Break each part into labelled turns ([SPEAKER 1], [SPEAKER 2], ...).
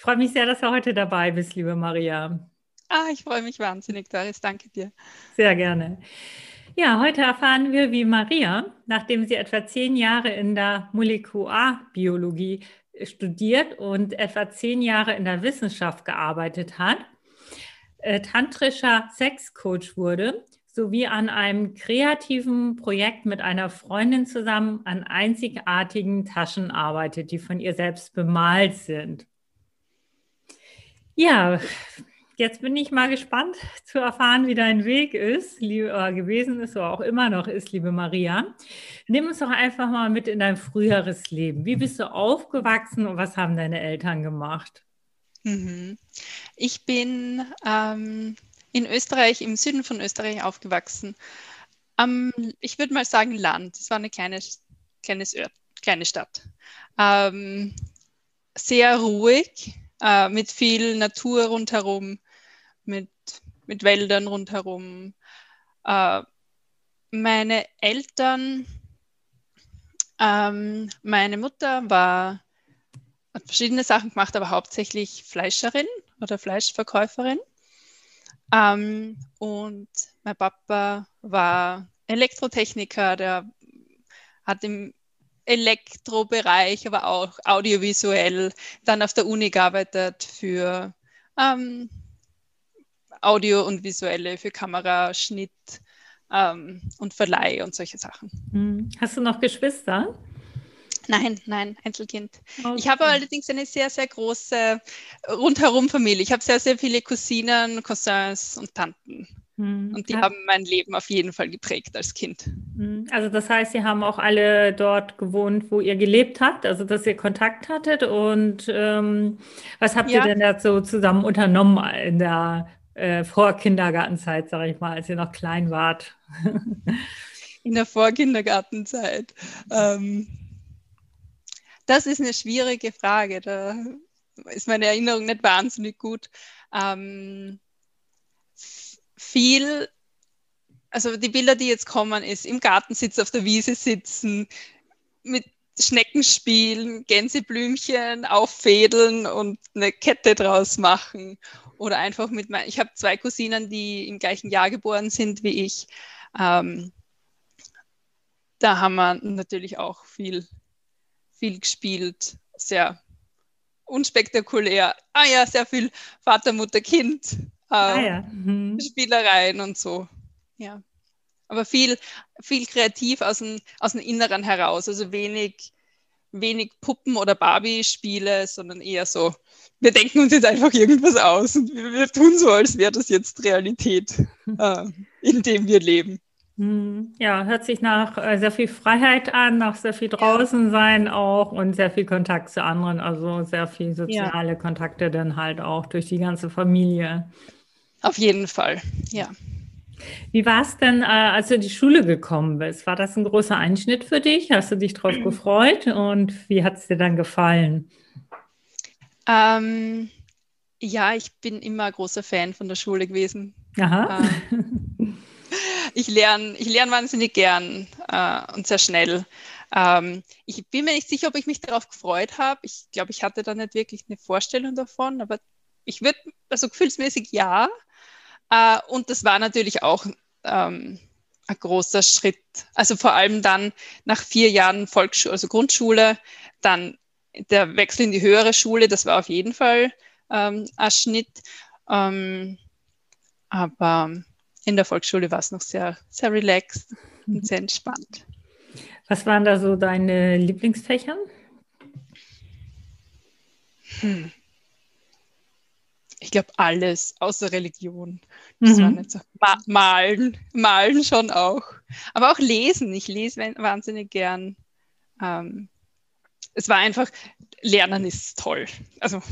[SPEAKER 1] Ich freue mich sehr, dass du heute dabei bist, liebe Maria.
[SPEAKER 2] Ah, ich freue mich wahnsinnig, Doris. Danke dir.
[SPEAKER 1] Sehr gerne. Ja, heute erfahren wir, wie Maria, nachdem sie etwa zehn Jahre in der Molekularbiologie studiert und etwa zehn Jahre in der Wissenschaft gearbeitet hat, äh, tantrischer Sexcoach wurde, sowie an einem kreativen Projekt mit einer Freundin zusammen an einzigartigen Taschen arbeitet, die von ihr selbst bemalt sind. Ja, jetzt bin ich mal gespannt zu erfahren, wie dein Weg ist, liebe, äh, gewesen ist oder auch immer noch ist, liebe Maria. Nimm uns doch einfach mal mit in dein früheres Leben. Wie bist du aufgewachsen und was haben deine Eltern gemacht?
[SPEAKER 2] Mhm. Ich bin ähm, in Österreich, im Süden von Österreich aufgewachsen. Ähm, ich würde mal sagen Land. Es war eine kleine, kleines Ört, kleine Stadt. Ähm, sehr ruhig, äh, mit viel Natur rundherum, mit, mit Wäldern rundherum. Äh, meine Eltern, ähm, meine Mutter war, hat verschiedene Sachen gemacht, aber hauptsächlich Fleischerin oder Fleischverkäuferin. Ähm, und mein Papa war Elektrotechniker, der hat im Elektrobereich, aber auch audiovisuell, dann auf der Uni gearbeitet für ähm, Audio und Visuelle, für Kameraschnitt ähm, und Verleih und solche Sachen.
[SPEAKER 1] Hm. Hast du noch Geschwister?
[SPEAKER 2] Nein, nein, Einzelkind. Okay. Ich habe allerdings eine sehr, sehr große rundherum Familie. Ich habe sehr, sehr viele Cousinen, Cousins und Tanten. Hm. Und die ja. haben mein Leben auf jeden Fall geprägt als Kind.
[SPEAKER 1] Hm. Also das heißt, Sie haben auch alle dort gewohnt, wo ihr gelebt habt, also dass ihr Kontakt hattet. Und ähm, was habt ja. ihr denn dazu zusammen unternommen in der äh, Vorkindergartenzeit, sage ich mal, als ihr noch klein wart?
[SPEAKER 2] in der Vorkindergartenzeit. Ähm, das ist eine schwierige Frage. Da ist meine Erinnerung nicht wahnsinnig gut. Ähm, viel, also die Bilder, die jetzt kommen, ist im Garten sitzen, auf der Wiese sitzen, mit Schnecken spielen, Gänseblümchen auffädeln und eine Kette draus machen. Oder einfach mit meinen, ich habe zwei Cousinen, die im gleichen Jahr geboren sind wie ich. Ähm, da haben wir natürlich auch viel, viel gespielt. Sehr unspektakulär. Ah ja, sehr viel Vater, Mutter, Kind ah, ja. mhm. Spielereien und so. Ja. Aber viel, viel kreativ aus dem, aus dem Inneren heraus. Also wenig, wenig Puppen- oder Barbie-Spiele, sondern eher so, wir denken uns jetzt einfach irgendwas aus und wir, wir tun so, als wäre das jetzt Realität, äh, in dem wir leben.
[SPEAKER 1] Mhm. Ja, hört sich nach äh, sehr viel Freiheit an, nach sehr viel draußen sein auch und sehr viel Kontakt zu anderen, also sehr viel soziale ja. Kontakte dann halt auch durch die ganze Familie.
[SPEAKER 2] Auf jeden Fall, ja.
[SPEAKER 1] Wie war es denn, äh, als du in die Schule gekommen bist? War das ein großer Einschnitt für dich? Hast du dich darauf gefreut und wie hat es dir dann gefallen?
[SPEAKER 2] Ähm, ja, ich bin immer großer Fan von der Schule gewesen.
[SPEAKER 1] Aha.
[SPEAKER 2] Ähm, ich lerne ich lern wahnsinnig gern äh, und sehr schnell. Ähm, ich bin mir nicht sicher, ob ich mich darauf gefreut habe. Ich glaube, ich hatte da nicht wirklich eine Vorstellung davon, aber ich würde, also gefühlsmäßig ja. Äh, und das war natürlich auch ähm, ein großer Schritt. Also vor allem dann nach vier Jahren Volksschule, also Grundschule, dann der Wechsel in die höhere Schule, das war auf jeden Fall ähm, ein Schnitt. Ähm, aber in der Volksschule war es noch sehr, sehr relaxed und mhm. sehr entspannt.
[SPEAKER 1] Was waren da so deine Lieblingsfächer?
[SPEAKER 2] Hm ich glaube, alles außer Religion. Das mhm. war nicht so. Ma malen, malen schon auch. Aber auch lesen. Ich lese wahnsinnig gern. Ähm, es war einfach, Lernen ist toll. Also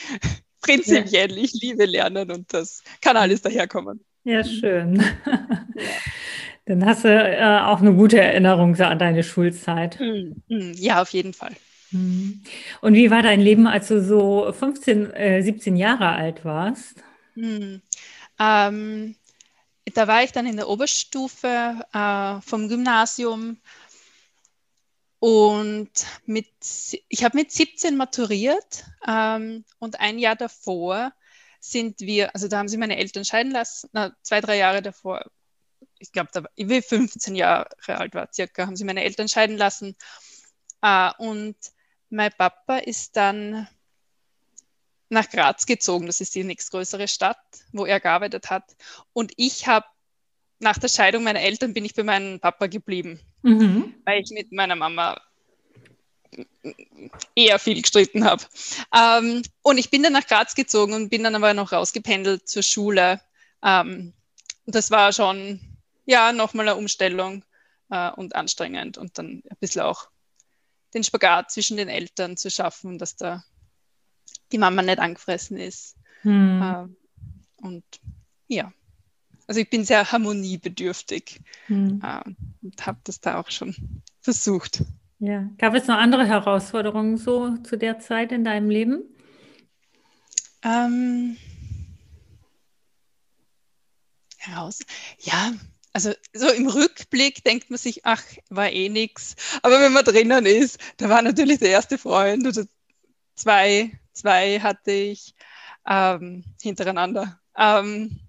[SPEAKER 2] prinzipiell, ja. ich liebe Lernen und das kann alles daherkommen.
[SPEAKER 1] Ja, schön. Dann hast du äh, auch eine gute Erinnerung an deine Schulzeit.
[SPEAKER 2] Hm, hm, ja, auf jeden Fall.
[SPEAKER 1] Hm. Und wie war dein Leben, als du so 15, äh, 17 Jahre alt warst?
[SPEAKER 2] Hm. Ähm, da war ich dann in der Oberstufe äh, vom Gymnasium und mit, ich habe mit 17 maturiert ähm, und ein Jahr davor sind wir, also da haben sie meine Eltern scheiden lassen, na, zwei, drei Jahre davor, ich glaube, da war, ich will 15 Jahre alt war circa, haben sie meine Eltern scheiden lassen. Äh, und mein Papa ist dann nach Graz gezogen. Das ist die nächstgrößere Stadt, wo er gearbeitet hat. Und ich habe nach der Scheidung meiner Eltern bin ich bei meinem Papa geblieben, mhm. weil ich mit meiner Mama eher viel gestritten habe. Ähm, und ich bin dann nach Graz gezogen und bin dann aber noch rausgependelt zur Schule. Ähm, das war schon, ja, nochmal eine Umstellung äh, und anstrengend und dann ein bisschen auch den Spagat zwischen den Eltern zu schaffen, dass da die Mama nicht angefressen ist. Hm. Äh, und ja, also ich bin sehr harmoniebedürftig hm. äh, und habe das da auch schon versucht.
[SPEAKER 1] Ja, gab es noch andere Herausforderungen so zu der Zeit in deinem Leben?
[SPEAKER 2] Ähm, heraus, ja, also so im Rückblick denkt man sich, ach, war eh nichts. Aber wenn man drinnen ist, da war natürlich der erste Freund oder zwei, zwei hatte ich ähm, hintereinander. Ähm,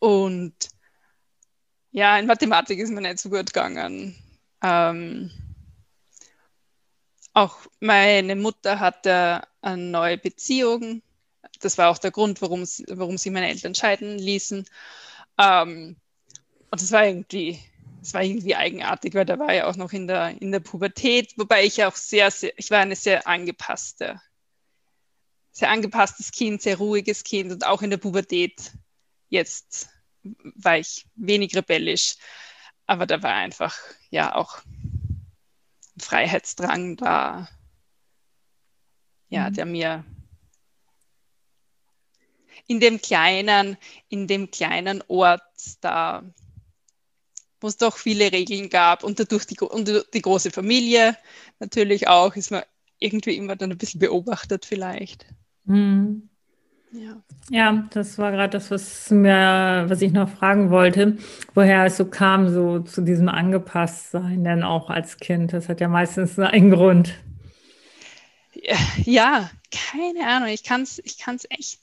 [SPEAKER 2] und ja, in Mathematik ist mir nicht so gut gegangen. Ähm, auch meine Mutter hatte eine neue Beziehung. Das war auch der Grund, warum, warum sie meine Eltern scheiden ließen. Ähm, und das war irgendwie, das war irgendwie eigenartig, weil da war ja auch noch in der, in der Pubertät, wobei ich auch sehr, sehr, ich war eine sehr angepasste, sehr angepasstes Kind, sehr ruhiges Kind und auch in der Pubertät jetzt war ich wenig rebellisch, aber da war einfach ja auch ein Freiheitsdrang da, ja, mhm. der mir in dem kleinen, in dem kleinen Ort da wo es doch viele Regeln gab und dadurch die, und die große Familie natürlich auch, ist man irgendwie immer dann ein bisschen beobachtet vielleicht.
[SPEAKER 1] Mhm. Ja. ja, das war gerade das, was mir, was ich noch fragen wollte, woher es so kam, so zu diesem Angepasstsein, denn auch als Kind. Das hat ja meistens einen Grund.
[SPEAKER 2] Ja, keine Ahnung. Ich kann es ich kann's echt.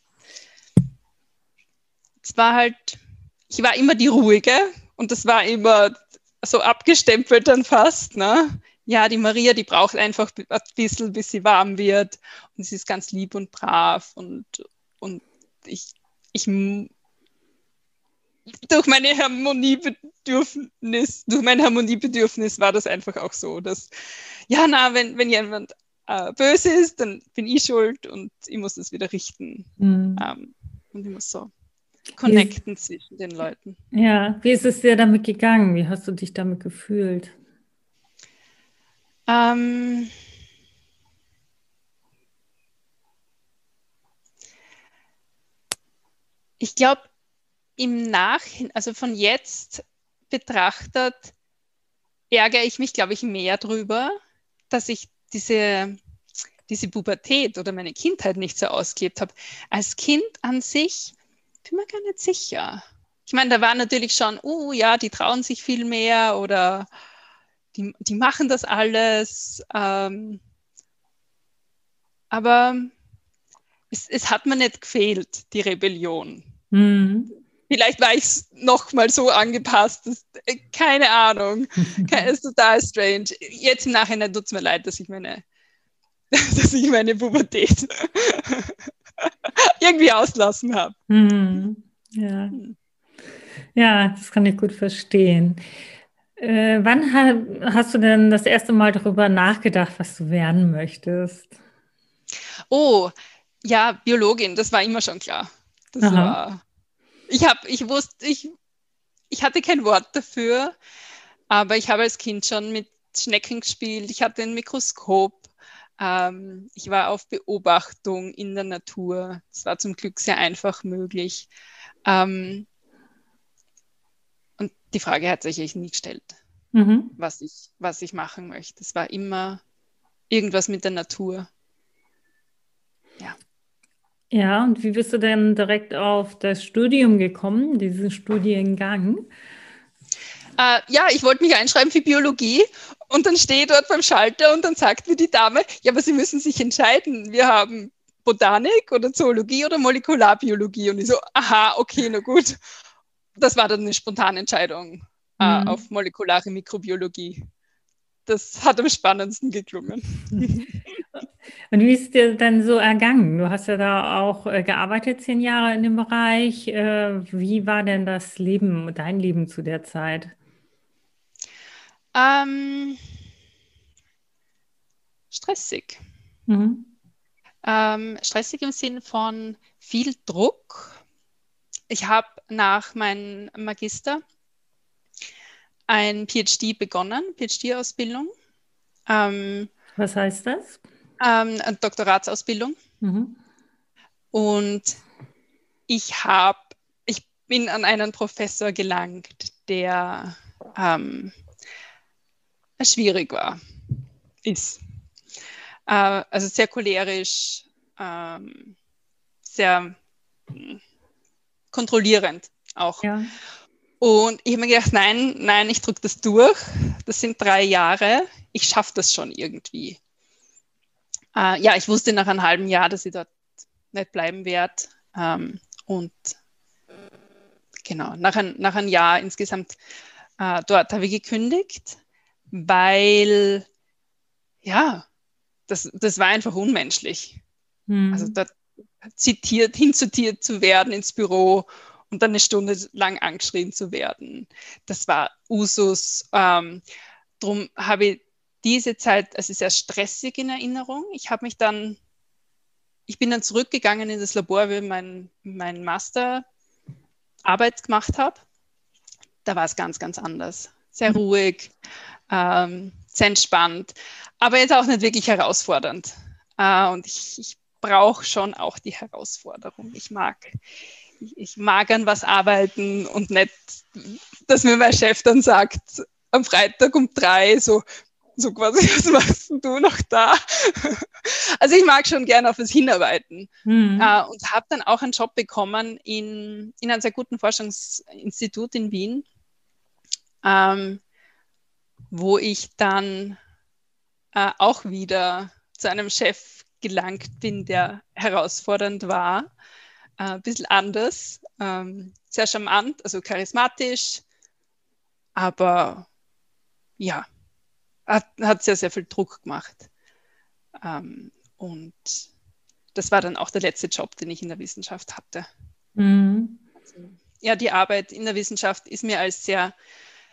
[SPEAKER 2] Es war halt, ich war immer die Ruhige, und das war immer so abgestempelt dann fast. Ne? Ja, die Maria, die braucht einfach ein bisschen, bis sie warm wird. Und sie ist ganz lieb und brav. Und, und ich, ich durch meine Harmoniebedürfnis, durch mein Harmoniebedürfnis war das einfach auch so, dass, ja, na, wenn, wenn jemand äh, böse ist, dann bin ich schuld und ich muss das wieder richten. Mhm. Ähm, und ich muss so connecten ist, zwischen den Leuten.
[SPEAKER 1] Ja, wie ist es dir damit gegangen? Wie hast du dich damit gefühlt?
[SPEAKER 2] Ähm, ich glaube, im Nachhinein, also von jetzt betrachtet, ärgere ich mich, glaube ich, mehr drüber, dass ich diese, diese Pubertät oder meine Kindheit nicht so ausgelebt habe. Als Kind an sich bin mir gar nicht sicher. Ich meine, da war natürlich schon, uh, ja, die trauen sich viel mehr oder die, die machen das alles. Ähm, aber es, es, hat mir nicht gefehlt, die Rebellion. Mhm. Vielleicht war ich noch mal so angepasst, dass, äh, keine Ahnung. Ist total strange. Jetzt im Nachhinein tut es mir leid, dass ich meine, dass ich meine Pubertät irgendwie auslassen habe.
[SPEAKER 1] Mhm. Ja. ja, das kann ich gut verstehen. Äh, wann ha hast du denn das erste Mal darüber nachgedacht, was du werden möchtest?
[SPEAKER 2] Oh, ja, Biologin, das war immer schon klar. Das war, ich habe, ich wusste, ich, ich hatte kein Wort dafür, aber ich habe als Kind schon mit Schnecken gespielt. Ich hatte ein Mikroskop Ähm, ich war auf Beobachtung in der Natur. Es war zum Glück sehr einfach möglich. Ähm, und die Frage hat sich eigentlich nie gestellt, mhm. was, ich, was ich machen möchte. Es war immer irgendwas mit der Natur.
[SPEAKER 1] Ja. Ja, und wie bist du denn direkt auf das Studium gekommen, diesen Studiengang?
[SPEAKER 2] Äh, ja, ich wollte mich einschreiben für Biologie und dann stehe ich dort beim Schalter und dann sagt mir die Dame, ja, aber Sie müssen sich entscheiden. Wir haben Botanik oder Zoologie oder Molekularbiologie. Und ich so, aha, okay, na gut. Das war dann eine spontane Entscheidung äh, mhm. auf molekulare Mikrobiologie. Das hat am spannendsten geklungen.
[SPEAKER 1] Und wie ist dir denn so ergangen? Du hast ja da auch äh, gearbeitet, zehn Jahre in dem Bereich. Äh, wie war denn das Leben, dein Leben zu der Zeit?
[SPEAKER 2] Ähm, stressig. Mhm. Ähm, stressig im Sinn von viel Druck. Ich habe nach meinem Magister ein PhD begonnen, PhD-Ausbildung.
[SPEAKER 1] Ähm, Was heißt das?
[SPEAKER 2] Ähm, Doktoratsausbildung. Mhm. Und ich habe, ich bin an einen Professor gelangt, der ähm, schwierig war, ist. Äh, also sehr cholerisch, ähm, sehr hm, kontrollierend auch. Ja. Und ich habe mir gedacht, nein, nein, ich drücke das durch. Das sind drei Jahre. Ich schaffe das schon irgendwie. Äh, ja, ich wusste nach einem halben Jahr, dass ich dort nicht bleiben werde. Ähm, und genau, nach, ein, nach einem Jahr insgesamt äh, dort habe ich gekündigt, weil, ja, das, das war einfach unmenschlich. Mhm. Also dort zitiert, hinzutiert zu werden ins Büro und dann eine Stunde lang angeschrien zu werden. Das war Usus. Ähm, darum habe ich diese Zeit also sehr stressig in Erinnerung. Ich habe mich dann, ich bin dann zurückgegangen in das Labor, wo ich mein, mein Master Arbeit gemacht habe. Da war es ganz, ganz anders. Sehr mhm. ruhig, ähm, sehr entspannt, aber jetzt auch nicht wirklich herausfordernd. Äh, und ich, ich brauche schon auch die Herausforderung. Ich mag, ich, mag an was arbeiten und nicht, dass mir mein Chef dann sagt, am Freitag um drei so, so quasi, was machst du noch da? Also ich mag schon gerne auf das Hinarbeiten mhm. äh, und habe dann auch einen Job bekommen in, in einem sehr guten Forschungsinstitut in Wien, ähm, wo ich dann äh, auch wieder zu einem Chef gelangt bin, der herausfordernd war, äh, ein bisschen anders, ähm, sehr charmant, also charismatisch, aber ja, hat, hat sehr, sehr viel Druck gemacht. Ähm, und das war dann auch der letzte Job, den ich in der Wissenschaft hatte. Mhm. Also, ja, die Arbeit in der Wissenschaft ist mir als sehr,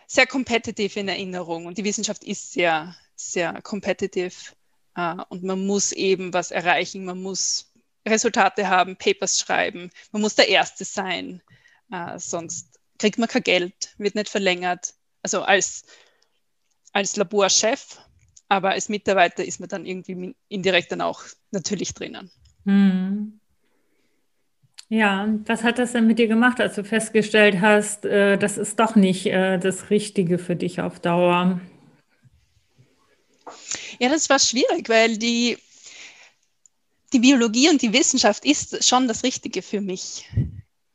[SPEAKER 2] sehr competitive in Erinnerung und die Wissenschaft ist sehr, sehr competitive äh, und man muss eben was erreichen, man muss Resultate haben, Papers schreiben, man muss der Erste sein, äh, sonst kriegt man kein Geld, wird nicht verlängert. Also als als Laborchef, aber als Mitarbeiter ist man dann irgendwie indirekt dann auch natürlich drinnen. Hm.
[SPEAKER 1] Ja, was hat das denn mit dir gemacht, als du festgestellt hast, äh, das ist doch nicht äh, das Richtige für dich auf Dauer?
[SPEAKER 2] Ja, das war schwierig, weil die, die Biologie und die Wissenschaft ist schon das Richtige für mich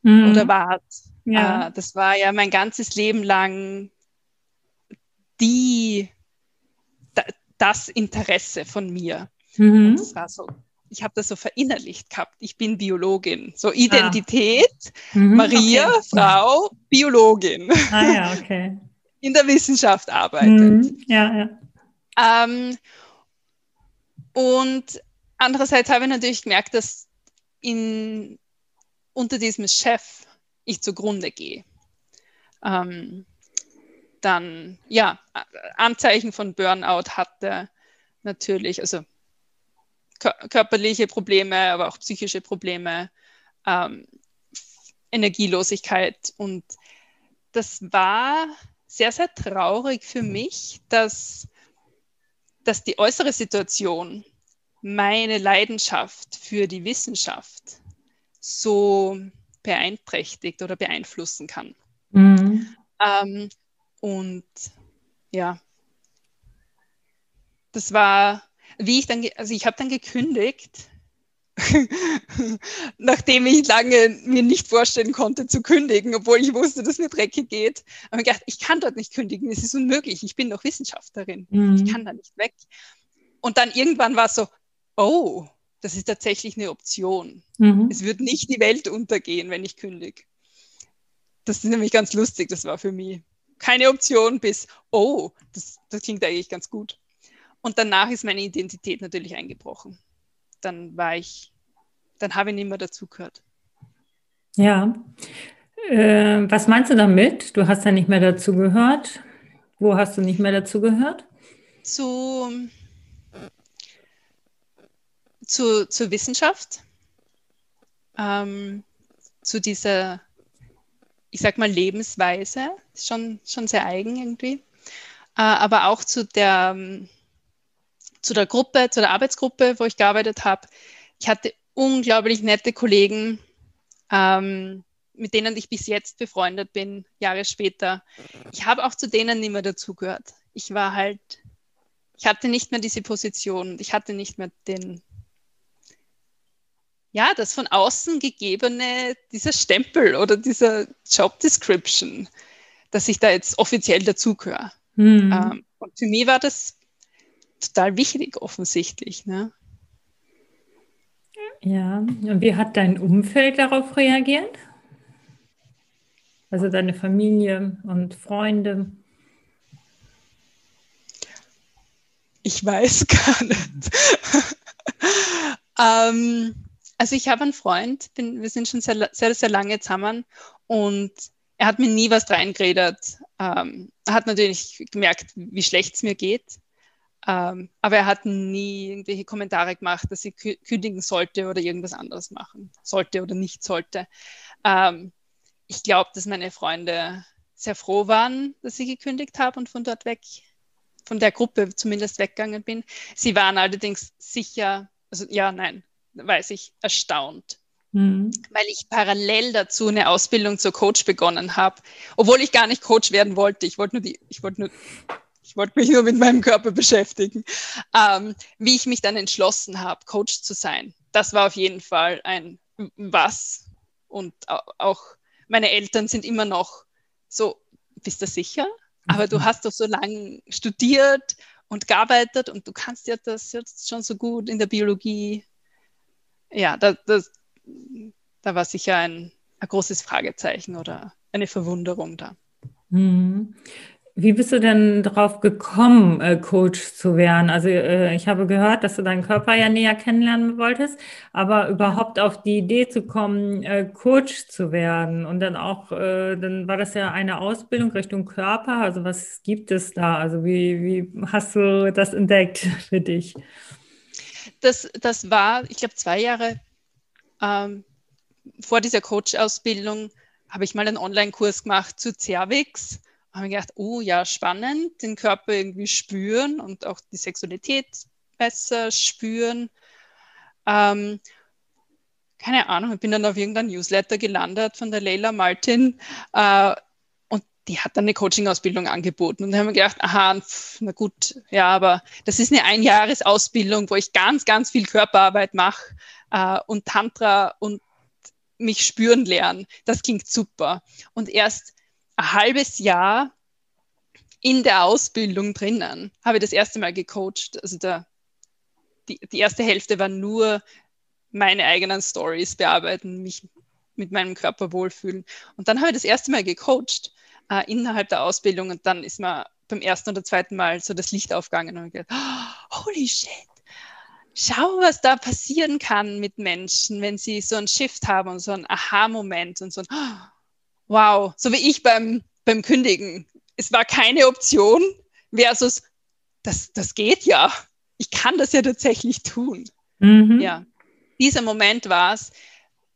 [SPEAKER 2] mhm. oder war. Ja. Äh, das war ja mein ganzes Leben lang die, das Interesse von mir. Mhm. Das war so, ich habe das so verinnerlicht gehabt. Ich bin Biologin. So Identität, ah. mhm, Maria, okay. Frau, Biologin. Ah ja, okay. In der Wissenschaft arbeitet. Mhm, ja, ja. Ähm, und andererseits habe ich natürlich gemerkt, dass in, unter diesem Chef ich zugrunde gehe. Ähm, dann ja Anzeichen von Burnout hatte, natürlich, also körperliche Probleme, aber auch psychische Probleme, ähm, Energielosigkeit. Und das war sehr, sehr traurig für mich, dass, dass die äußere Situation meine Leidenschaft für die Wissenschaft so beeinträchtigt oder beeinflussen kann. Mhm. Ähm, und ja, das war, wie ich dann, also ich habe dann gekündigt, nachdem ich lange mir nicht vorstellen konnte zu kündigen, obwohl ich wusste, dass mir dreckig geht. Aber ich gedacht, ich kann dort nicht kündigen, es ist unmöglich, ich bin doch Wissenschaftlerin, mhm. ich kann da nicht weg. Und dann irgendwann war es so, oh, das ist tatsächlich eine Option. Mhm. Es wird nicht die Welt untergehen, wenn ich kündige. Das ist nämlich ganz lustig, das war für mich keine Option bis, oh, das, das klingt eigentlich ganz gut. Und danach ist meine Identität natürlich eingebrochen. Dann war ich, dann habe ich nicht mehr dazugehört.
[SPEAKER 1] Ja. Äh, was meinst du damit? Du hast ja nicht mehr dazugehört. Wo hast du nicht mehr dazugehört?
[SPEAKER 2] Zu, zu, zur Wissenschaft, ähm, zu dieser, ich sag mal, Lebensweise, schon, schon sehr eigen irgendwie, äh, aber auch zu der, zu der Gruppe, zu der Arbeitsgruppe, wo ich gearbeitet habe. Ich hatte unglaublich nette Kollegen, ähm, mit denen ich bis jetzt befreundet bin, Jahre später. Ich habe auch zu denen nicht mehr dazugehört. Ich war halt, ich hatte nicht mehr diese Position, ich hatte nicht mehr den, ja, das von außen gegebene, dieser Stempel oder dieser Job Description, dass ich da jetzt offiziell dazugehöre. Mhm. Ähm, und für mich war das total wichtig, offensichtlich. Ne?
[SPEAKER 1] Ja, und wie hat dein Umfeld darauf reagiert? Also deine Familie und Freunde?
[SPEAKER 2] Ich weiß gar nicht. ähm, also ich habe einen Freund, bin, wir sind schon sehr, sehr, sehr lange zusammen und er hat mir nie was reingeredet. Ähm, er hat natürlich gemerkt, wie schlecht es mir geht. Ähm, aber er hat nie irgendwelche Kommentare gemacht, dass sie kündigen sollte oder irgendwas anderes machen sollte oder nicht sollte. Ähm, ich glaube, dass meine Freunde sehr froh waren, dass ich gekündigt habe und von dort weg, von der Gruppe zumindest weggegangen bin. Sie waren allerdings sicher, also ja, nein, weiß ich, erstaunt. Mhm. Weil ich parallel dazu eine Ausbildung zur Coach begonnen habe, obwohl ich gar nicht Coach werden wollte. Ich wollte nur die, ich wollte nur ich wollte mich nur mit meinem Körper beschäftigen, ähm, wie ich mich dann entschlossen habe, Coach zu sein. Das war auf jeden Fall ein Was. Und auch meine Eltern sind immer noch so, bist du sicher? Aber du mhm. hast doch so lange studiert und gearbeitet und du kannst ja das jetzt schon so gut in der Biologie. Ja, da, das, da war sicher ein, ein großes Fragezeichen oder eine Verwunderung da.
[SPEAKER 1] Mhm. Wie bist du denn darauf gekommen, äh, Coach zu werden? Also äh, ich habe gehört, dass du deinen Körper ja näher kennenlernen wolltest, aber überhaupt auf die Idee zu kommen, äh, Coach zu werden und dann auch, äh, dann war das ja eine Ausbildung Richtung Körper. Also was gibt es da? Also wie, wie hast du das entdeckt für dich?
[SPEAKER 2] Das, das war, ich glaube, zwei Jahre ähm, vor dieser Coach-Ausbildung habe ich mal einen Online-Kurs gemacht zu Cervix habe ich gedacht, oh ja, spannend, den Körper irgendwie spüren und auch die Sexualität besser spüren. Ähm, keine Ahnung, ich bin dann auf irgendein Newsletter gelandet von der Leila Martin äh, und die hat dann eine Coaching-Ausbildung angeboten. Und da haben wir gedacht, aha, pf, na gut, ja, aber das ist eine Einjahresausbildung, wo ich ganz, ganz viel Körperarbeit mache äh, und Tantra und mich spüren lernen. Das klingt super. Und erst ein halbes Jahr in der Ausbildung drinnen habe ich das erste Mal gecoacht. Also der, die, die erste Hälfte war nur meine eigenen Stories bearbeiten, mich mit meinem Körper wohlfühlen. Und dann habe ich das erste Mal gecoacht äh, innerhalb der Ausbildung und dann ist mir beim ersten oder zweiten Mal so das Licht aufgegangen und gedacht, oh, holy shit, schau, was da passieren kann mit Menschen, wenn sie so einen Shift haben und so einen Aha-Moment und so ein, wow, so wie ich beim, beim Kündigen. Es war keine Option versus, das, das geht ja. Ich kann das ja tatsächlich tun. Mhm. Ja, dieser Moment war es.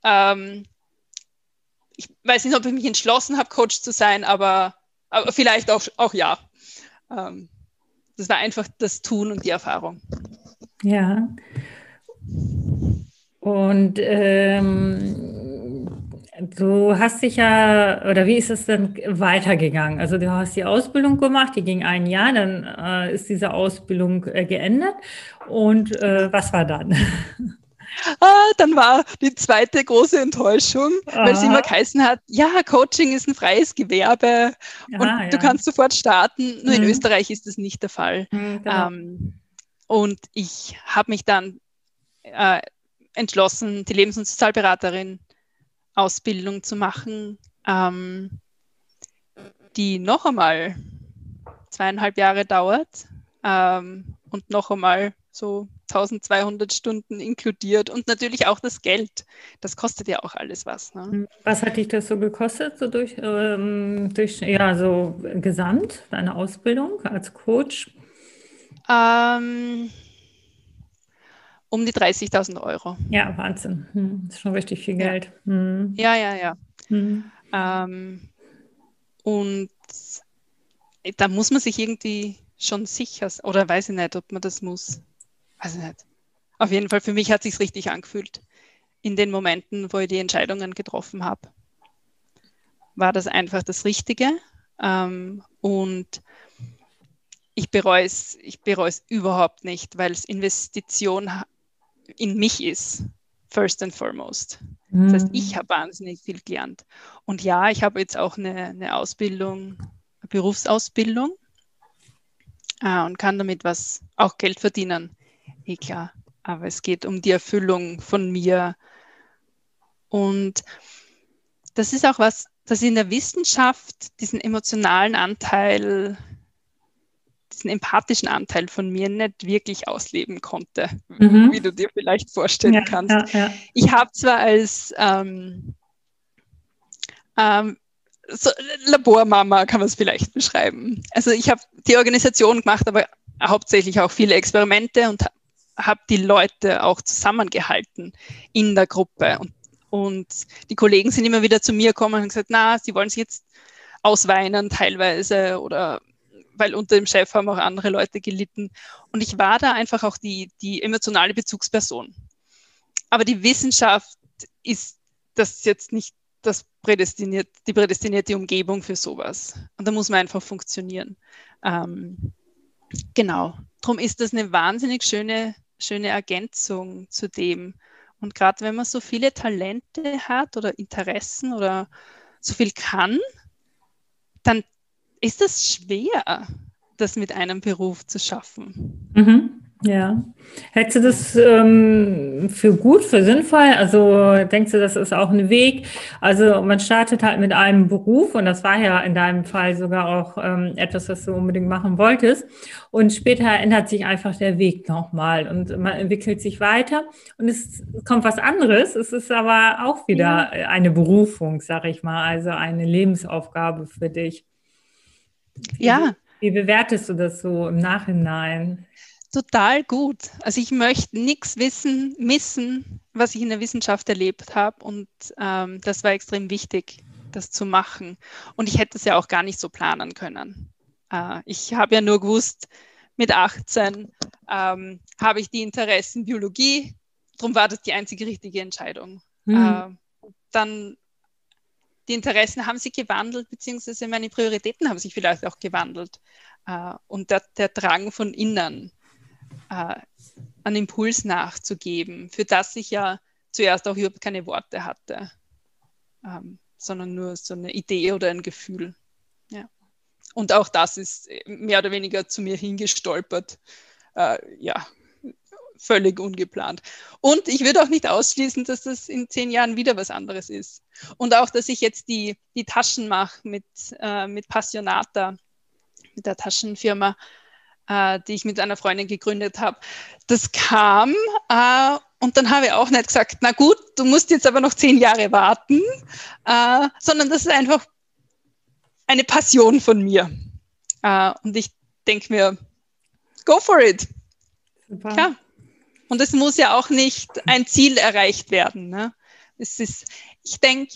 [SPEAKER 2] Ähm, ich weiß nicht, ob ich mich entschlossen habe, Coach zu sein, aber, aber vielleicht auch, auch ja. Ähm, das war einfach das Tun und die Erfahrung.
[SPEAKER 1] Ja. Und ähm, du hast dich ja, oder wie ist es dann weitergegangen? Also du hast die Ausbildung gemacht, die ging ein Jahr, dann äh, ist diese Ausbildung äh, geendet. Und äh, was war dann?
[SPEAKER 2] Ah, dann war die zweite große Enttäuschung, Aha. weil es immer geheißen hat, ja, Coaching ist ein freies Gewerbe Aha, und ja. du kannst sofort starten. Nur mhm. in Österreich ist das nicht der Fall. Mhm, genau. ähm, und ich habe mich dann äh, entschlossen, die Lebens- und Sozialberaterin Ausbildung zu machen, ähm, die noch einmal zweieinhalb Jahre dauert ähm, und noch einmal so 1200 Stunden inkludiert und natürlich auch das Geld. Das kostet ja auch alles was. Ne?
[SPEAKER 1] Hm. Was hat dich das so gekostet, so durch, ähm, durch ja, so gesamt, deine Ausbildung als Coach?
[SPEAKER 2] Ähm, um die 30.000 Euro.
[SPEAKER 1] Ja, Wahnsinn. Hm, das ist schon richtig viel Geld.
[SPEAKER 2] Ja, hm. ja, ja. ja. Hm. Ähm, und da muss man sich irgendwie schon sicher, oder weiß ich nicht, ob man das muss. Weiß ich nicht. Auf jeden Fall, für mich hat es sich richtig angefühlt. In den Momenten, wo ich die Entscheidungen getroffen habe, war das einfach das Richtige. Ähm, und ich bereue es, ich bereue es überhaupt nicht, weil es Investition in mich ist, first and foremost. Das heißt, ich mhm. habe wahnsinnig viel gelernt. Und ja, ich habe jetzt auch eine, eine Ausbildung, eine Berufsausbildung äh, und kann damit was, auch Geld verdienen. Eh klar. Aber es geht um die Erfüllung von mir. Und das ist auch was, das in der Wissenschaft diesen emotionalen Anteil diesen empathischen Anteil von mir nicht wirklich ausleben konnte, mhm. wie du dir vielleicht vorstellen ja, kannst. Ja, ja. Ich habe zwar als ähm, ähm, so Labormama kann man es vielleicht beschreiben. Also ich habe die Organisation gemacht, aber hauptsächlich auch viele Experimente und habe die Leute auch zusammengehalten in der Gruppe. Und, und die Kollegen sind immer wieder zu mir gekommen und gesagt, na, sie wollen sich jetzt ausweinen teilweise oder weil unter dem Chef haben auch andere Leute gelitten. Und ich war da einfach auch die, die emotionale Bezugsperson. Aber die Wissenschaft ist das jetzt nicht das prädestiniert, die prädestinierte Umgebung für sowas. Und da muss man einfach funktionieren. Ähm, genau. Darum ist das eine wahnsinnig schöne, schöne Ergänzung zu dem. Und gerade wenn man so viele Talente hat oder Interessen oder so viel kann, dann ist das schwer, das mit einem Beruf zu schaffen.
[SPEAKER 1] Mhm. Ja. Hältst du das ähm, für gut, für sinnvoll? Also denkst du, das ist auch ein Weg? Also man startet halt mit einem Beruf und das war ja in deinem Fall sogar auch ähm, etwas, was du unbedingt machen wolltest. Und später ändert sich einfach der Weg nochmal und man entwickelt sich weiter und es kommt was anderes. Es ist aber auch wieder eine Berufung, sag ich mal, also eine Lebensaufgabe für dich.
[SPEAKER 2] Ja.
[SPEAKER 1] Wie, bewertest du das so im Nachhinein?
[SPEAKER 2] Total gut. Also ich möchte nichts wissen, missen, was ich in der Wissenschaft erlebt habe. Und ähm, das war extrem wichtig, das zu machen. Und ich hätte es ja auch gar nicht so planen können. Äh, ich habe ja nur gewusst, mit 18 ähm, habe ich die Interessen Biologie. Darum war das die einzige richtige Entscheidung. Mhm. Äh, dann die Interessen haben sich gewandelt, beziehungsweise meine Prioritäten haben sich vielleicht auch gewandelt. Äh, und der, der, Drang von innen, äh, einen Impuls nachzugeben, für das ich ja zuerst auch überhaupt keine Worte hatte, ähm, sondern nur so eine Idee oder ein Gefühl. Ja. Und auch das ist mehr oder weniger zu mir hingestolpert. Äh, ja, völlig ungeplant. Und ich würde auch nicht ausschließen, dass das in zehn Jahren wieder was anderes ist. Und auch, dass ich jetzt die, die Taschen mache mit, äh, mit Passionata, mit der Taschenfirma, äh, die ich mit einer Freundin gegründet habe. Das kam äh, und dann habe ich auch nicht gesagt, na gut, du musst jetzt aber noch zehn Jahre warten, äh, sondern das ist einfach eine Passion von mir. Äh, und ich denke mir, go for it. Super. Klar. Und es muss ja auch nicht ein Ziel erreicht werden. Ne? Es ist, ich denke,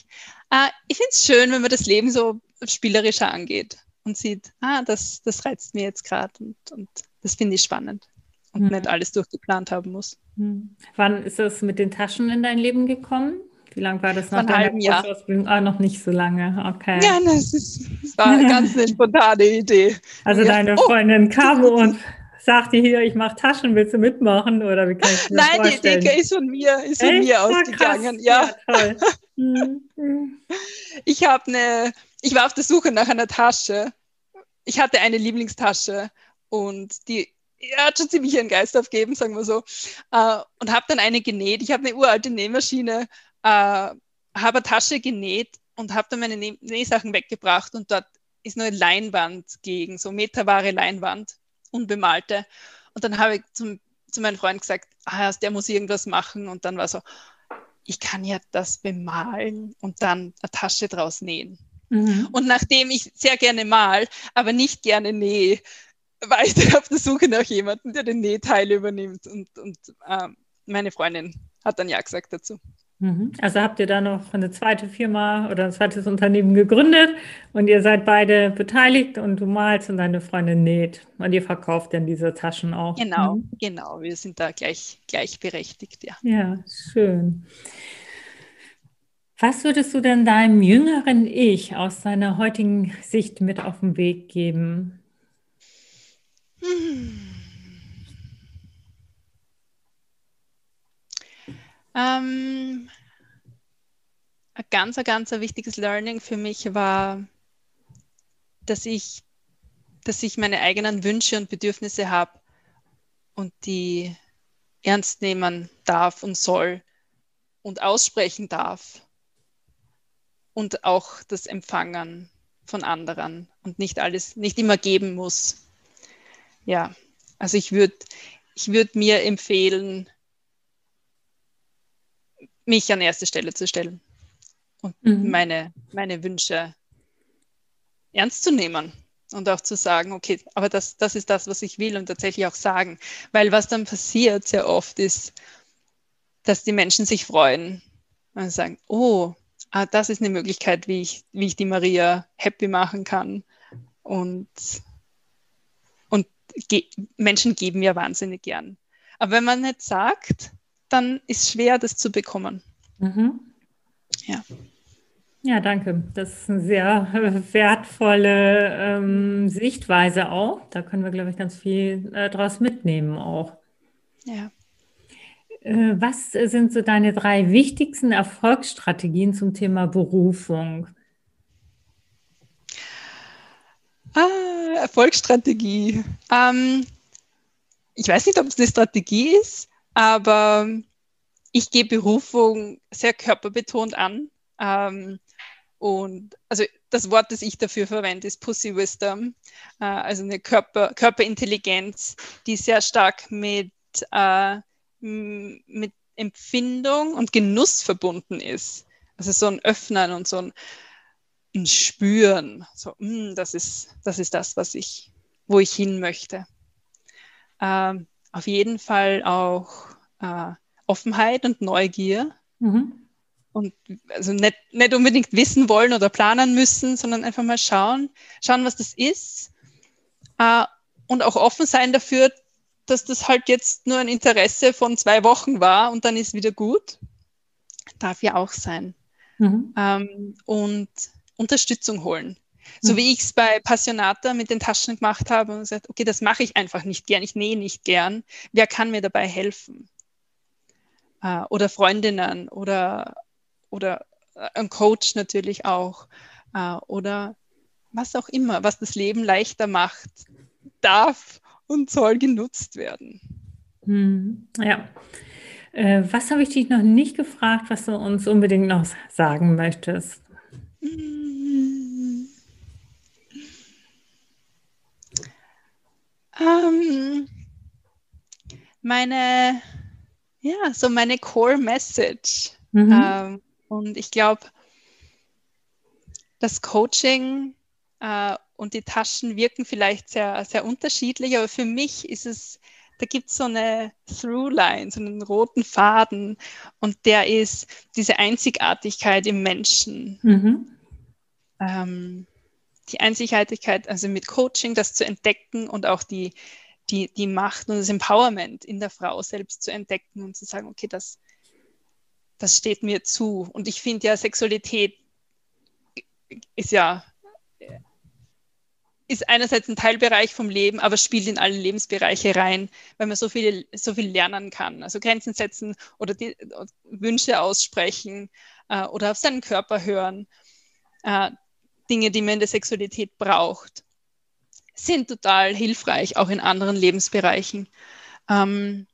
[SPEAKER 2] äh, ich finde es schön, wenn man das Leben so spielerischer angeht und sieht, ah, das, das reizt mir jetzt gerade und, und das finde ich spannend. und mhm. nicht alles durchgeplant haben muss.
[SPEAKER 1] Mhm. Wann ist es mit den Taschen in dein Leben gekommen? Wie lange war das
[SPEAKER 2] nach deiner Jahr.
[SPEAKER 1] Ah, noch nicht so lange. Okay.
[SPEAKER 2] Ja, das, ist, das war eine ganz eine spontane Idee.
[SPEAKER 1] Also deine oh. Freundin kam und sagte hier, ich mache Taschen, willst du mitmachen? Oder wie kann ich
[SPEAKER 2] Nein, vorstellen? die Idee ist von mir, ist von mir ausgegangen. Ja, ja. Mhm. ich habe eine, ich war auf der Suche nach einer Tasche. Ich hatte eine Lieblingstasche und die ja, hat schon ziemlich ihren Geist aufgeben, sagen wir so. Äh, und habe dann eine genäht. Ich habe eine uralte Nähmaschine, äh, habe eine Tasche genäht und habe dann meine Näh Nähsachen weggebracht und dort ist nur eine Leinwand gegen, so meterwahre Leinwand, unbemalte. Und dann habe ich zum, zu meinem Freund gesagt, ah, der muss irgendwas machen. Und dann war so, ich kann ja das bemalen und dann eine Tasche draus nähen. Mhm. Und nachdem ich sehr gerne mal, aber nicht gerne nähe, war ich dann auf der Suche nach jemandem, der den Nähteil übernimmt. Und, und äh, meine Freundin hat dann Ja gesagt dazu.
[SPEAKER 1] Mhm. Also habt ihr da noch eine zweite Firma oder ein zweites Unternehmen gegründet und ihr seid beide beteiligt und du malst und deine Freundin näht und ihr verkauft dann diese Taschen auch.
[SPEAKER 2] Genau, mhm. genau. Wir sind da gleich, gleichberechtigt, ja.
[SPEAKER 1] Ja, schön. Was würdest du denn deinem jüngeren Ich aus seiner heutigen Sicht mit auf den Weg geben? Hm.
[SPEAKER 2] Ähm, ein ganz, ganz wichtiges Learning für mich war, dass ich, dass ich meine eigenen Wünsche und Bedürfnisse habe und die ernst nehmen darf und soll und aussprechen darf und auch das Empfangen von anderen und nicht alles, nicht immer geben muss. Ja, also ich würde ich würd mir empfehlen, mich an erste Stelle zu stellen und mhm. meine, meine Wünsche ernst zu nehmen und auch zu sagen, okay, aber das, das ist das, was ich will und tatsächlich auch sagen. Weil was dann passiert sehr oft ist, dass die Menschen sich freuen und sagen, oh, ah, das ist eine Möglichkeit, wie ich, wie ich die Maria happy machen kann. Und, und ge Menschen geben ja wahnsinnig gern. Aber wenn man nicht sagt, dann ist es schwer, das zu bekommen. Mhm.
[SPEAKER 1] Ja. Ja, danke. Das ist eine sehr wertvolle ähm, Sichtweise auch. Da können wir, glaube ich, ganz viel äh, draus mitnehmen auch.
[SPEAKER 2] Ja.
[SPEAKER 1] Äh, was sind so deine drei wichtigsten Erfolgsstrategien zum Thema Berufung?
[SPEAKER 2] Ah, Erfolgsstrategie. Ähm, ich weiß nicht, ob es eine Strategie ist, aber ich gehe Berufung sehr körperbetont an. Ähm, und also das Wort, das ich dafür verwende, ist Pussy Wisdom, äh, also eine Körper, Körperintelligenz, die sehr stark mit, äh, mit Empfindung und Genuss verbunden ist. Also so ein Öffnen und so ein, ein Spüren. So, mh, hm, das, ist, das ist das, was ich, wo ich hin möchte. Ähm, auf jeden Fall auch äh, Offenheit und Neugier. Mhm. Und also nicht, nicht unbedingt wissen wollen oder planen müssen, sondern einfach mal schauen, schauen, was das ist. Äh, und auch offen sein dafür, dass das halt jetzt nur ein Interesse von zwei Wochen war und dann ist wieder gut. Darf ja auch sein. Mhm. Ähm, und Unterstützung holen. So mhm. wie ich es bei Passionata mit den Taschen gemacht habe und gesagt, okay, das mache ich einfach nicht gern, ich nähe nicht gern. Wer kann mir dabei helfen? Äh, oder Freundinnen oder, oder äh, ein Coach natürlich auch. Äh, oder was auch immer, was das Leben leichter macht, darf und soll genutzt werden.
[SPEAKER 1] Mhm. Ja. Äh, was habe ich dich noch nicht gefragt, was du uns unbedingt noch sagen möchtest?
[SPEAKER 2] Ähm, meine, ja, so meine Core Message. Mhm. Ähm, und ich glaube, das Coaching äh, und die Taschen wirken vielleicht sehr, sehr unterschiedlich, aber für mich ist es, da gibt es so eine Throughline, so einen roten Faden und der ist diese Einzigartigkeit im Menschen. Mhm. Ähm, die Einzigartigkeit, also mit Coaching das zu entdecken und auch die, die, die Macht und das Empowerment in der Frau selbst zu entdecken und zu sagen, okay, das, das steht mir zu. Und ich finde ja, Sexualität ist ja ist einerseits ein Teilbereich vom Leben, aber spielt in alle Lebensbereiche rein, weil man so viel, so viel lernen kann. Also Grenzen setzen oder die, Wünsche aussprechen äh, oder auf seinen Körper hören. Äh, Dinge, die man in der Sexualität braucht, sind total hilfreich, auch in anderen Lebensbereichen. Ähm,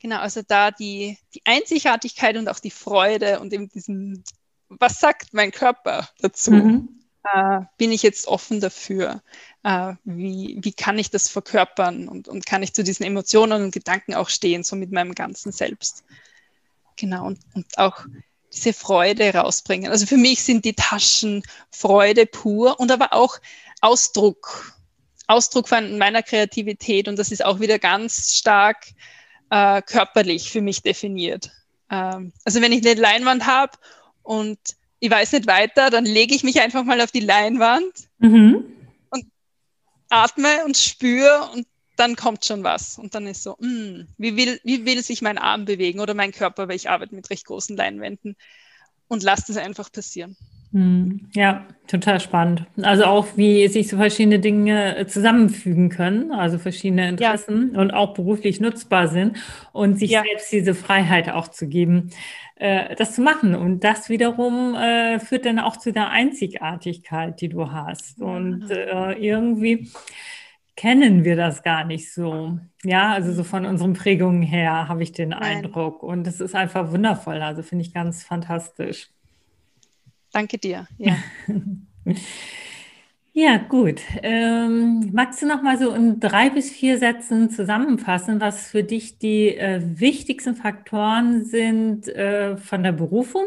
[SPEAKER 2] genau, also da die, die Einzigartigkeit und auch die Freude und eben diesen, was sagt mein Körper dazu? Mhm äh, bin ich jetzt offen dafür? Äh, wie, wie kann ich das verkörpern und, und kann ich zu diesen Emotionen und Gedanken auch stehen, so mit meinem ganzen Selbst? Genau, und, und auch diese Freude rausbringen. Also für mich sind die Taschen Freude pur und aber auch Ausdruck, Ausdruck von meiner Kreativität und das ist auch wieder ganz stark äh, körperlich für mich definiert. Ähm, also wenn ich eine Leinwand habe und ich weiß nicht weiter, dann lege ich mich einfach mal auf die Leinwand mhm. und atme und spüre und dann kommt schon was. Und dann ist so, mh, hm, wie, will, wie will sich mein Arm bewegen oder mein Körper, weil ich arbeite mit recht großen Leinwänden und lasse das einfach passieren.
[SPEAKER 1] Hm, ja, total spannend. Also auch, wie sich so verschiedene Dinge äh, zusammenfügen können, also verschiedene Interessen ja. und auch beruflich nutzbar sind und sich ja. selbst diese Freiheit auch zu geben, äh, das zu machen. Und das wiederum äh, führt dann auch zu der Einzigartigkeit, die du hast. Und äh, irgendwie kennen wir das gar nicht so. Ja, also so von unseren Prägungen her habe ich den Nein. Eindruck. Und es ist einfach wundervoll. Also finde ich ganz fantastisch.
[SPEAKER 2] Danke dir. Ja.
[SPEAKER 1] ja, gut. Ähm, magst du noch mal so in drei bis vier Sätzen zusammenfassen, was für dich die äh, wichtigsten Faktoren sind äh, von der Berufung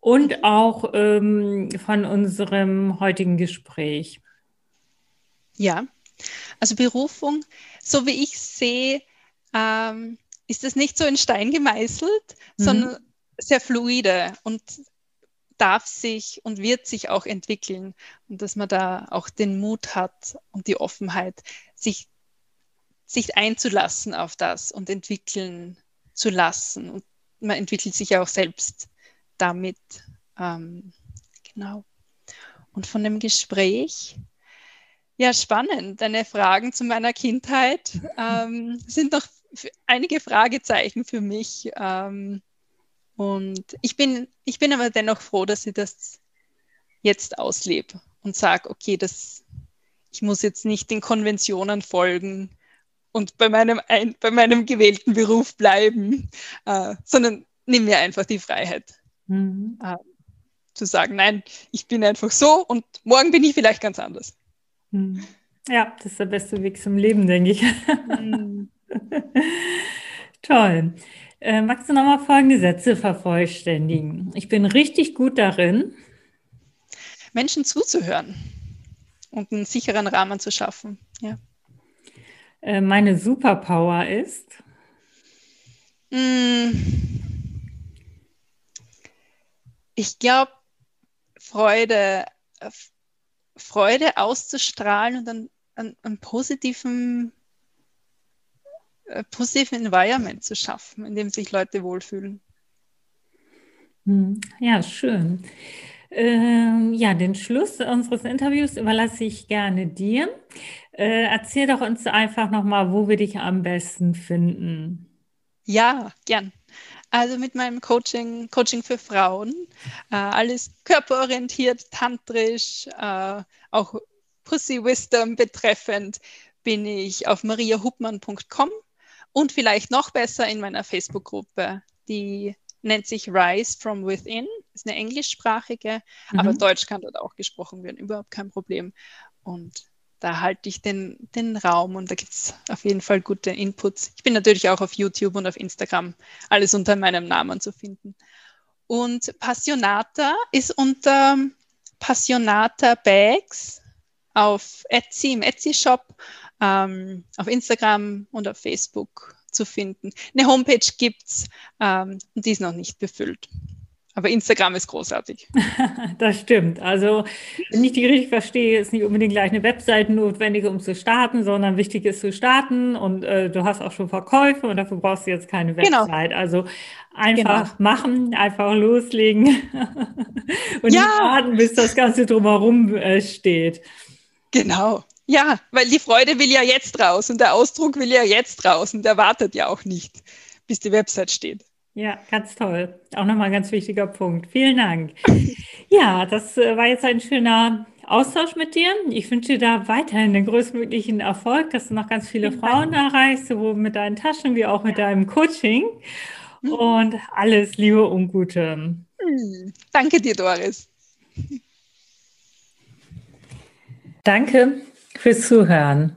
[SPEAKER 1] und auch ähm, von unserem heutigen Gespräch?
[SPEAKER 2] Ja, also Berufung, so wie ich sehe, ähm, ist es nicht so in Stein gemeißelt, mhm. sondern sehr fluide und darf sich und wird sich auch entwickeln und dass man da auch den Mut hat und die Offenheit, sich, sich einzulassen auf das und entwickeln zu lassen. Und man entwickelt sich ja auch selbst damit. Ähm, genau. Und von dem Gespräch, ja, spannend. Deine Fragen zu meiner Kindheit ähm, sind noch einige Fragezeichen für mich. Ähm, und ich bin, ich bin aber dennoch froh, dass ich das jetzt auslebe und sage, okay, das, ich muss jetzt nicht den Konventionen folgen und bei meinem, ein, bei meinem gewählten Beruf bleiben, äh, sondern nimm mir einfach die Freiheit. Mhm. Äh, zu sagen, nein, ich bin einfach so und morgen bin ich vielleicht ganz anders.
[SPEAKER 1] Mhm. Ja, das ist der beste Weg zum Leben, denke ich. Mhm. Toll. Äh, magst du nochmal folgende Sätze vervollständigen? Ich bin richtig gut darin,
[SPEAKER 2] Menschen zuzuhören und einen sicheren Rahmen zu schaffen. Ja.
[SPEAKER 1] Äh, meine Superpower ist.
[SPEAKER 2] Mm. Ich glaube, Freude, äh, Freude auszustrahlen und einen, einen, positiven äh, positive Environment zu schaffen, in dem sich Leute wohlfühlen.
[SPEAKER 1] Hm, ja, schön. Ähm, ja, den Schluss unseres Interviews überlasse ich gerne dir. Äh, erzähl doch uns einfach nochmal, wo wir dich am besten finden.
[SPEAKER 2] Ja, gern. Also mit meinem Coaching, Coaching für Frauen, äh, alles körperorientiert, tantrisch, äh, auch Pussy Wisdom betreffend, bin ich auf mariahubmann.com und vielleicht noch besser in meiner Facebook-Gruppe, die nennt sich Rise from Within, ist eine englischsprachige, mhm. aber Deutsch kann dort auch gesprochen werden, überhaupt kein Problem. Und da halte ich den, den Raum und da gibt es auf jeden Fall gute Inputs. Ich bin natürlich auch auf YouTube und auf Instagram, alles unter meinem Namen zu finden. Und Passionata ist unter Passionata Bags auf Etsy, im Etsy-Shop ähm, auf Instagram und auf Facebook zu finden. Eine Homepage gibt es ähm, und die ist noch nicht befüllt. Aber Instagram ist großartig.
[SPEAKER 1] das stimmt. Also, wenn ich die richtig verstehe, ist nicht unbedingt gleich eine Webseite notwendig, um zu starten, sondern wichtig ist zu starten und äh, du hast auch schon Verkäufe und dafür brauchst du jetzt keine genau. Website. Genau. Also einfach genau. machen, einfach loslegen und ja. nicht warten, bis das Ganze drumherum äh, steht.
[SPEAKER 2] Genau. Ja, weil die Freude will ja jetzt raus und der Ausdruck will ja jetzt raus und der wartet ja auch nicht, bis die Website steht.
[SPEAKER 1] Ja, ganz toll. Auch nochmal ein ganz wichtiger Punkt. Vielen Dank. Ja, das äh, war jetzt ein schöner Austausch mit dir. Ich wünsche dir da weiterhin den größtmöglichen Erfolg, dass du noch ganz viele Frauen erreichst, sowohl mit deinen Taschen wie auch mit deinem Coaching. Mhm. Und alles Liebe und Gute.
[SPEAKER 2] Mhm. Danke dir, Doris.
[SPEAKER 1] Danke fürs Zuhören.